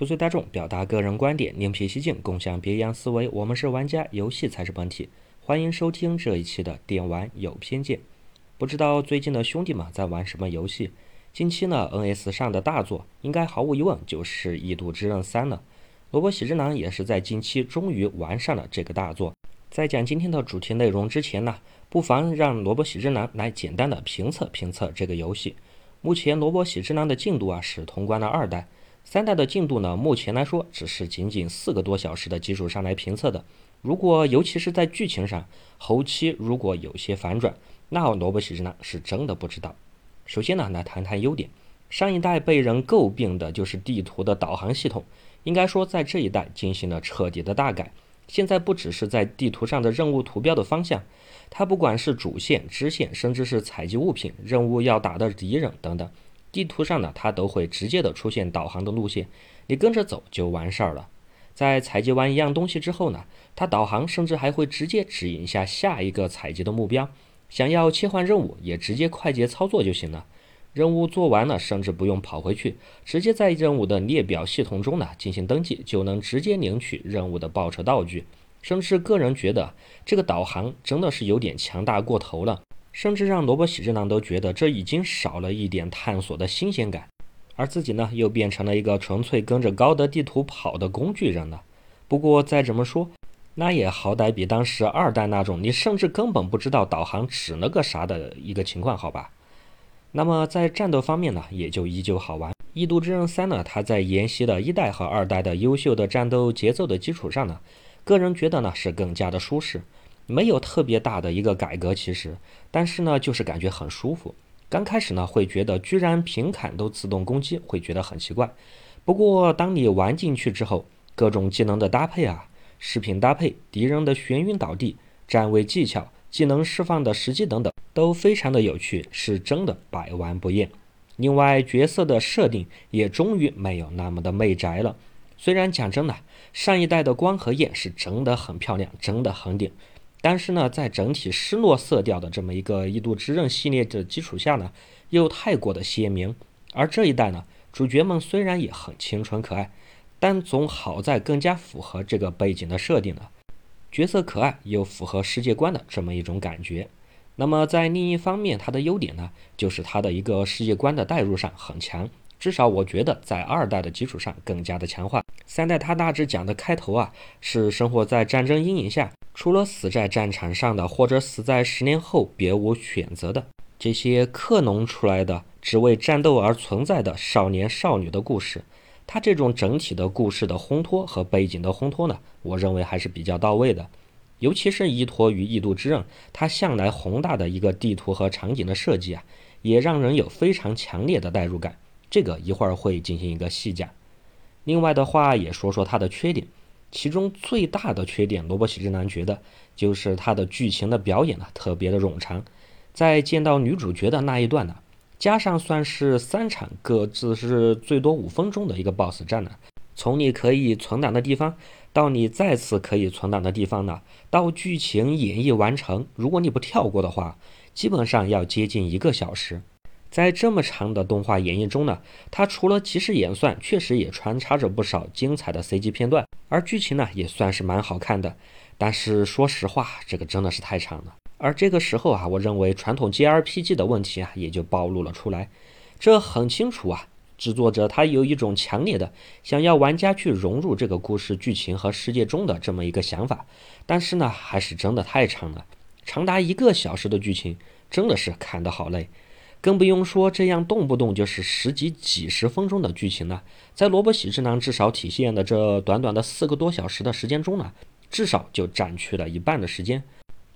不随大众，表达个人观点，另辟蹊径，共享别样思维。我们是玩家，游戏才是本体。欢迎收听这一期的电玩有偏见。不知道最近的兄弟们在玩什么游戏？近期呢，NS 上的大作应该毫无疑问就是《异度之刃三》了。萝卜喜之郎也是在近期终于完善了这个大作。在讲今天的主题内容之前呢，不妨让萝卜喜之郎来简单的评测评测这个游戏。目前萝卜喜之郎的进度啊是通关了二代，三代的进度呢目前来说只是仅仅四个多小时的基础上来评测的。如果尤其是在剧情上，后期如果有些反转，那萝卜喜之呢是真的不知道。首先呢，来谈谈优点。上一代被人诟病的就是地图的导航系统，应该说在这一代进行了彻底的大改。现在不只是在地图上的任务图标的方向，它不管是主线、支线，甚至是采集物品、任务要打的敌人等等，地图上呢，它都会直接的出现导航的路线，你跟着走就完事儿了。在采集完一样东西之后呢，它导航甚至还会直接指引下下一个采集的目标。想要切换任务，也直接快捷操作就行了。任务做完了，甚至不用跑回去，直接在任务的列表系统中呢进行登记，就能直接领取任务的报酬道具。甚至个人觉得这个导航真的是有点强大过头了，甚至让萝卜喜之郎都觉得这已经少了一点探索的新鲜感。而自己呢，又变成了一个纯粹跟着高德地图跑的工具人了。不过再怎么说，那也好歹比当时二代那种你甚至根本不知道导航指了个啥的一个情况好吧？那么在战斗方面呢，也就依旧好玩。《异度之刃三》呢，它在沿袭了一代和二代的优秀的战斗节奏的基础上呢，个人觉得呢是更加的舒适，没有特别大的一个改革其实，但是呢就是感觉很舒服。刚开始呢，会觉得居然平砍都自动攻击，会觉得很奇怪。不过当你玩进去之后，各种技能的搭配啊，饰品搭配、敌人的眩晕倒地、站位技巧、技能释放的时机等等，都非常的有趣，是真的百玩不厌。另外，角色的设定也终于没有那么的媚宅了。虽然讲真的，上一代的光和焰是真的很漂亮，真的很顶。但是呢，在整体失落色调的这么一个异度之刃系列的基础下呢，又太过的鲜明。而这一代呢，主角们虽然也很清纯可爱，但总好在更加符合这个背景的设定了，角色可爱又符合世界观的这么一种感觉。那么在另一方面，它的优点呢，就是它的一个世界观的代入上很强。至少我觉得在二代的基础上更加的强化。三代它大致讲的开头啊，是生活在战争阴影下。除了死在战场上的，或者死在十年后别无选择的这些克隆出来的、只为战斗而存在的少年少女的故事，它这种整体的故事的烘托和背景的烘托呢，我认为还是比较到位的。尤其是依托于《异度之刃》，它向来宏大的一个地图和场景的设计啊，也让人有非常强烈的代入感。这个一会儿会进行一个细讲。另外的话，也说说它的缺点。其中最大的缺点，萝卜喜之男觉得就是他的剧情的表演呢特别的冗长，在见到女主角的那一段呢，加上算是三场各自是最多五分钟的一个 BOSS 战呢，从你可以存档的地方到你再次可以存档的地方呢，到剧情演绎完成，如果你不跳过的话，基本上要接近一个小时。在这么长的动画演绎中呢，它除了及时演算，确实也穿插着不少精彩的 CG 片段，而剧情呢也算是蛮好看的。但是说实话，这个真的是太长了。而这个时候啊，我认为传统 JRPG 的问题啊也就暴露了出来。这很清楚啊，制作者他有一种强烈的想要玩家去融入这个故事剧情和世界中的这么一个想法，但是呢，还是真的太长了，长达一个小时的剧情，真的是看得好累。更不用说这样动不动就是十几、几十分钟的剧情了，在萝卜喜之郎至少体现的这短短的四个多小时的时间中呢，至少就占去了一半的时间，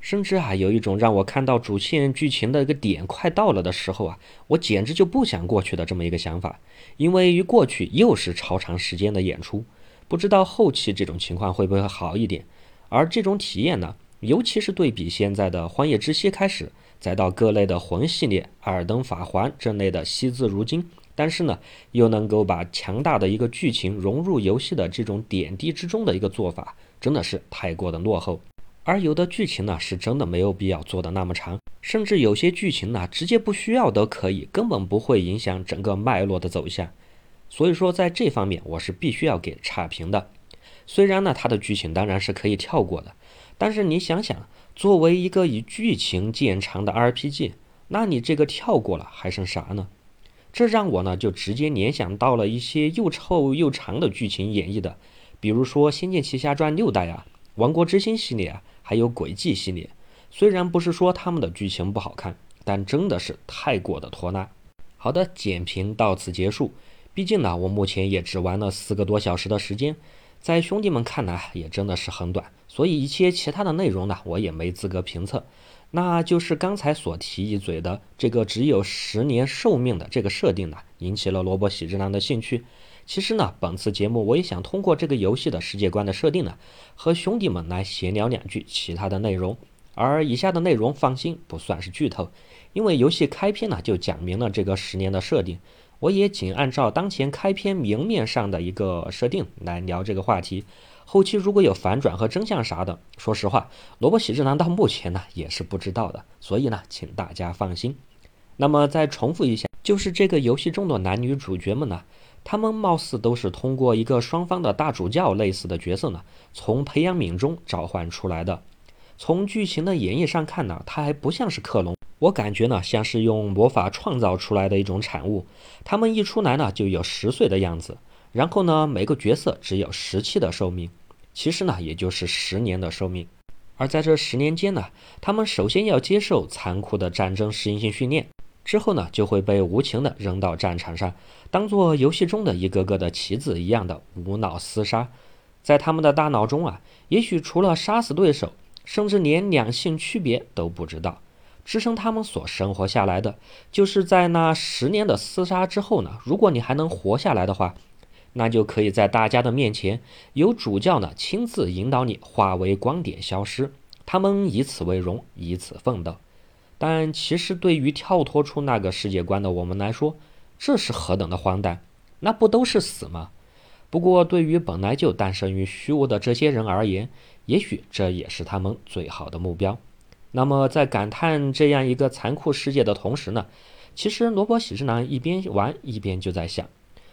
甚至啊有一种让我看到主线剧情的一个点快到了的时候啊，我简直就不想过去的这么一个想法，因为一过去又是超长时间的演出，不知道后期这种情况会不会好一点，而这种体验呢，尤其是对比现在的荒野之息开始。再到各类的魂系列、二等法环这类的惜字如金，但是呢，又能够把强大的一个剧情融入游戏的这种点滴之中的一个做法，真的是太过的落后。而有的剧情呢，是真的没有必要做的那么长，甚至有些剧情呢，直接不需要都可以，根本不会影响整个脉络的走向。所以说在这方面我是必须要给差评的。虽然呢，它的剧情当然是可以跳过的，但是你想想，作为一个以剧情见长的 RPG，那你这个跳过了还剩啥呢？这让我呢就直接联想到了一些又臭又长的剧情演绎的，比如说《仙剑奇侠传》六代啊，《王国之心》系列啊，还有《轨迹》系列。虽然不是说他们的剧情不好看，但真的是太过的拖拉。好的，简评到此结束。毕竟呢，我目前也只玩了四个多小时的时间，在兄弟们看来也真的是很短，所以一些其他的内容呢，我也没资格评测。那就是刚才所提一嘴的这个只有十年寿命的这个设定呢，引起了萝卜喜之郎的兴趣。其实呢，本次节目我也想通过这个游戏的世界观的设定呢，和兄弟们来闲聊两句其他的内容。而以下的内容，放心不算是剧透，因为游戏开篇呢就讲明了这个十年的设定，我也仅按照当前开篇明面上的一个设定来聊这个话题。后期如果有反转和真相啥的，说实话，萝卜喜之郎到目前呢也是不知道的，所以呢，请大家放心。那么再重复一下，就是这个游戏中的男女主角们呢，他们貌似都是通过一个双方的大主教类似的角色呢，从培养皿中召唤出来的。从剧情的演绎上看呢，它还不像是克隆，我感觉呢像是用魔法创造出来的一种产物。他们一出来呢就有十岁的样子，然后呢每个角色只有十期的寿命，其实呢也就是十年的寿命。而在这十年间呢，他们首先要接受残酷的战争适应性训练，之后呢就会被无情的扔到战场上，当做游戏中的一个个的棋子一样的无脑厮杀。在他们的大脑中啊，也许除了杀死对手。甚至连两性区别都不知道，支撑他们所生活下来的，就是在那十年的厮杀之后呢。如果你还能活下来的话，那就可以在大家的面前，由主教呢亲自引导你化为光点消失。他们以此为荣，以此奋斗。但其实对于跳脱出那个世界观的我们来说，这是何等的荒诞！那不都是死吗？不过对于本来就诞生于虚无的这些人而言，也许这也是他们最好的目标。那么，在感叹这样一个残酷世界的同时呢，其实罗伯喜之郎一边玩一边就在想：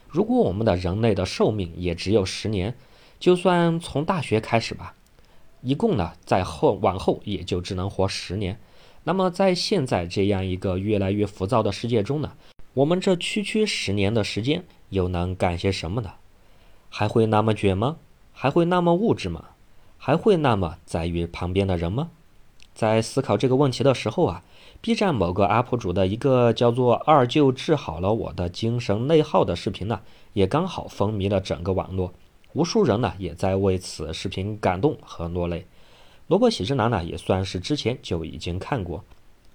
如果我们的人类的寿命也只有十年，就算从大学开始吧，一共呢在后往后也就只能活十年。那么，在现在这样一个越来越浮躁的世界中呢，我们这区区十年的时间又能干些什么呢？还会那么卷吗？还会那么物质吗？还会那么在于旁边的人吗？在思考这个问题的时候啊，B 站某个 UP 主的一个叫做“二舅治好了我的精神内耗”的视频呢，也刚好风靡了整个网络，无数人呢也在为此视频感动和落泪。萝卜喜之郎呢也算是之前就已经看过，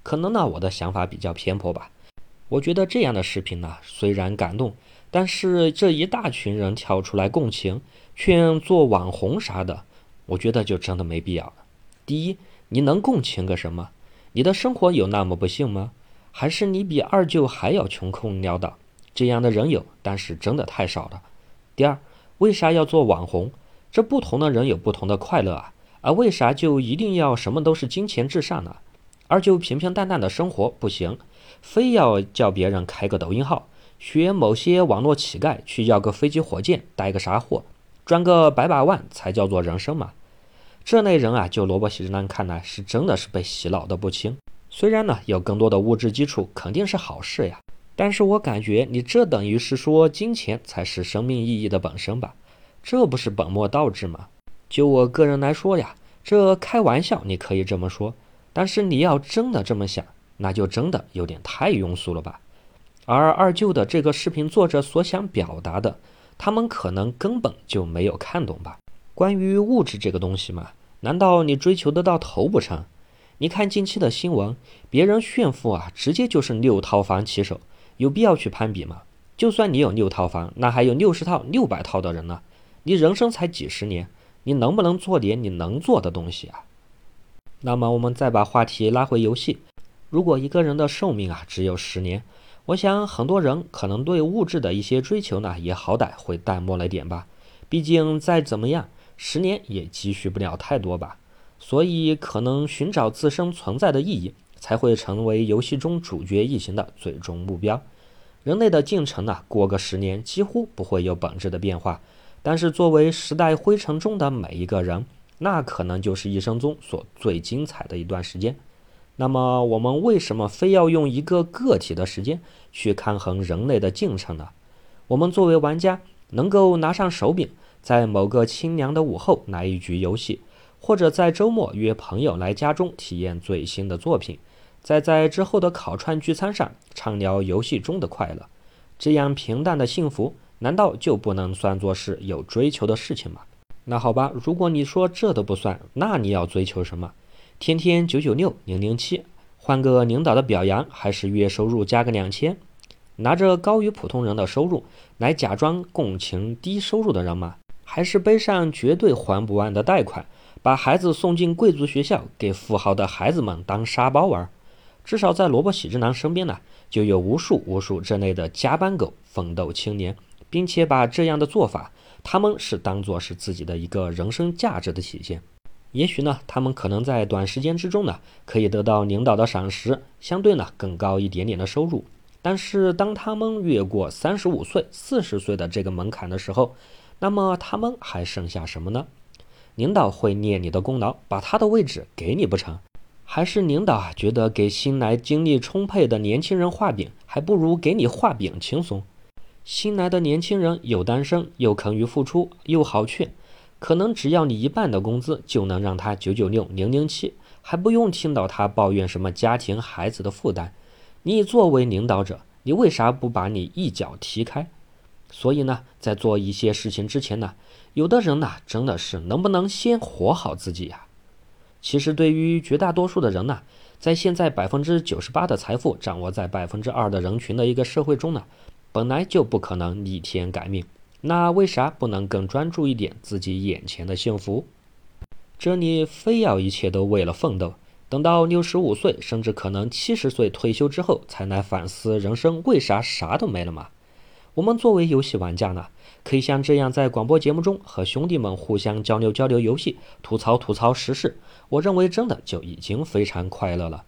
可能呢我的想法比较偏颇吧。我觉得这样的视频呢虽然感动，但是这一大群人跳出来共情，劝做网红啥的。我觉得就真的没必要了。第一，你能共情个什么？你的生活有那么不幸吗？还是你比二舅还要穷困潦倒？这样的人有，但是真的太少了。第二，为啥要做网红？这不同的人有不同的快乐啊，而为啥就一定要什么都是金钱至上呢？二舅平平淡淡的生活不行，非要叫别人开个抖音号，学某些网络乞丐去要个飞机火箭，带个啥货？赚个百把万才叫做人生嘛？这类人啊，就萝卜喜之郎看来是真的是被洗脑的不轻。虽然呢，有更多的物质基础肯定是好事呀，但是我感觉你这等于是说金钱才是生命意义的本身吧？这不是本末倒置吗？就我个人来说呀，这开玩笑你可以这么说，但是你要真的这么想，那就真的有点太庸俗了吧？而二舅的这个视频作者所想表达的。他们可能根本就没有看懂吧？关于物质这个东西嘛，难道你追求得到头不成？你看近期的新闻，别人炫富啊，直接就是六套房起手，有必要去攀比吗？就算你有六套房，那还有六十套、六百套的人呢。你人生才几十年，你能不能做点你能做的东西啊？那么我们再把话题拉回游戏，如果一个人的寿命啊只有十年。我想很多人可能对物质的一些追求呢，也好歹会淡漠了点吧。毕竟再怎么样，十年也积蓄不了太多吧。所以可能寻找自身存在的意义，才会成为游戏中主角一行的最终目标。人类的进程呢，过个十年几乎不会有本质的变化。但是作为时代灰尘中的每一个人，那可能就是一生中所最精彩的一段时间。那么我们为什么非要用一个个体的时间去抗衡人类的进程呢？我们作为玩家，能够拿上手柄，在某个清凉的午后来一局游戏，或者在周末约朋友来家中体验最新的作品。再在之后的烤串聚餐上畅聊游戏中的快乐，这样平淡的幸福，难道就不能算作是有追求的事情吗？那好吧，如果你说这都不算，那你要追求什么？天天九九六零零七，换个领导的表扬，还是月收入加个两千？拿着高于普通人的收入来假装共情低收入的人吗？还是背上绝对还不完的贷款，把孩子送进贵族学校，给富豪的孩子们当沙包玩？至少在萝卜喜之郎身边呢，就有无数无数这类的加班狗、奋斗青年，并且把这样的做法，他们是当做是自己的一个人生价值的体现。也许呢，他们可能在短时间之中呢，可以得到领导的赏识，相对呢更高一点点的收入。但是当他们越过三十五岁、四十岁的这个门槛的时候，那么他们还剩下什么呢？领导会念你的功劳，把他的位置给你不成？还是领导啊，觉得给新来精力充沛的年轻人画饼，还不如给你画饼轻松。新来的年轻人有单身，又肯于付出，又好劝，可能只要你一半的工资，就能让他九九六零零七，还不用听到他抱怨什么家庭孩子的负担。你作为领导者，你为啥不把你一脚踢开？所以呢，在做一些事情之前呢，有的人呢，真的是能不能先活好自己呀？其实，对于绝大多数的人呢，在现在百分之九十八的财富掌握在百分之二的人群的一个社会中呢，本来就不可能逆天改命。那为啥不能更专注一点自己眼前的幸福？这里非要一切都为了奋斗，等到六十五岁，甚至可能七十岁退休之后，才来反思人生为啥啥都没了吗？我们作为游戏玩家呢？可以像这样在广播节目中和兄弟们互相交流交流游戏，吐槽吐槽时事，我认为真的就已经非常快乐了。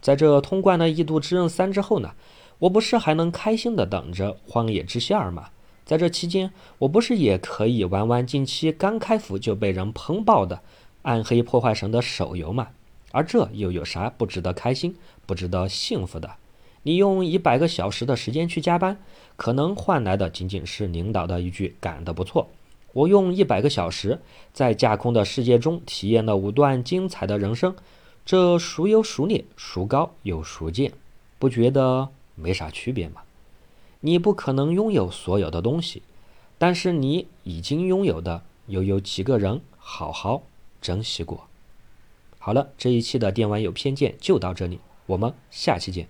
在这通关了《异度之刃三》之后呢，我不是还能开心的等着《荒野之息二》吗？在这期间，我不是也可以玩玩近期刚开服就被人喷爆的《暗黑破坏神》的手游吗？而这又有啥不值得开心、不值得幸福的？你用一百个小时的时间去加班，可能换来的仅仅是领导的一句“干得不错”。我用一百个小时在架空的世界中体验了五段精彩的人生，这孰优孰劣，孰高又孰贱？不觉得没啥区别吗？你不可能拥有所有的东西，但是你已经拥有的，又有几个人好好珍惜过？好了，这一期的电玩有偏见就到这里，我们下期见。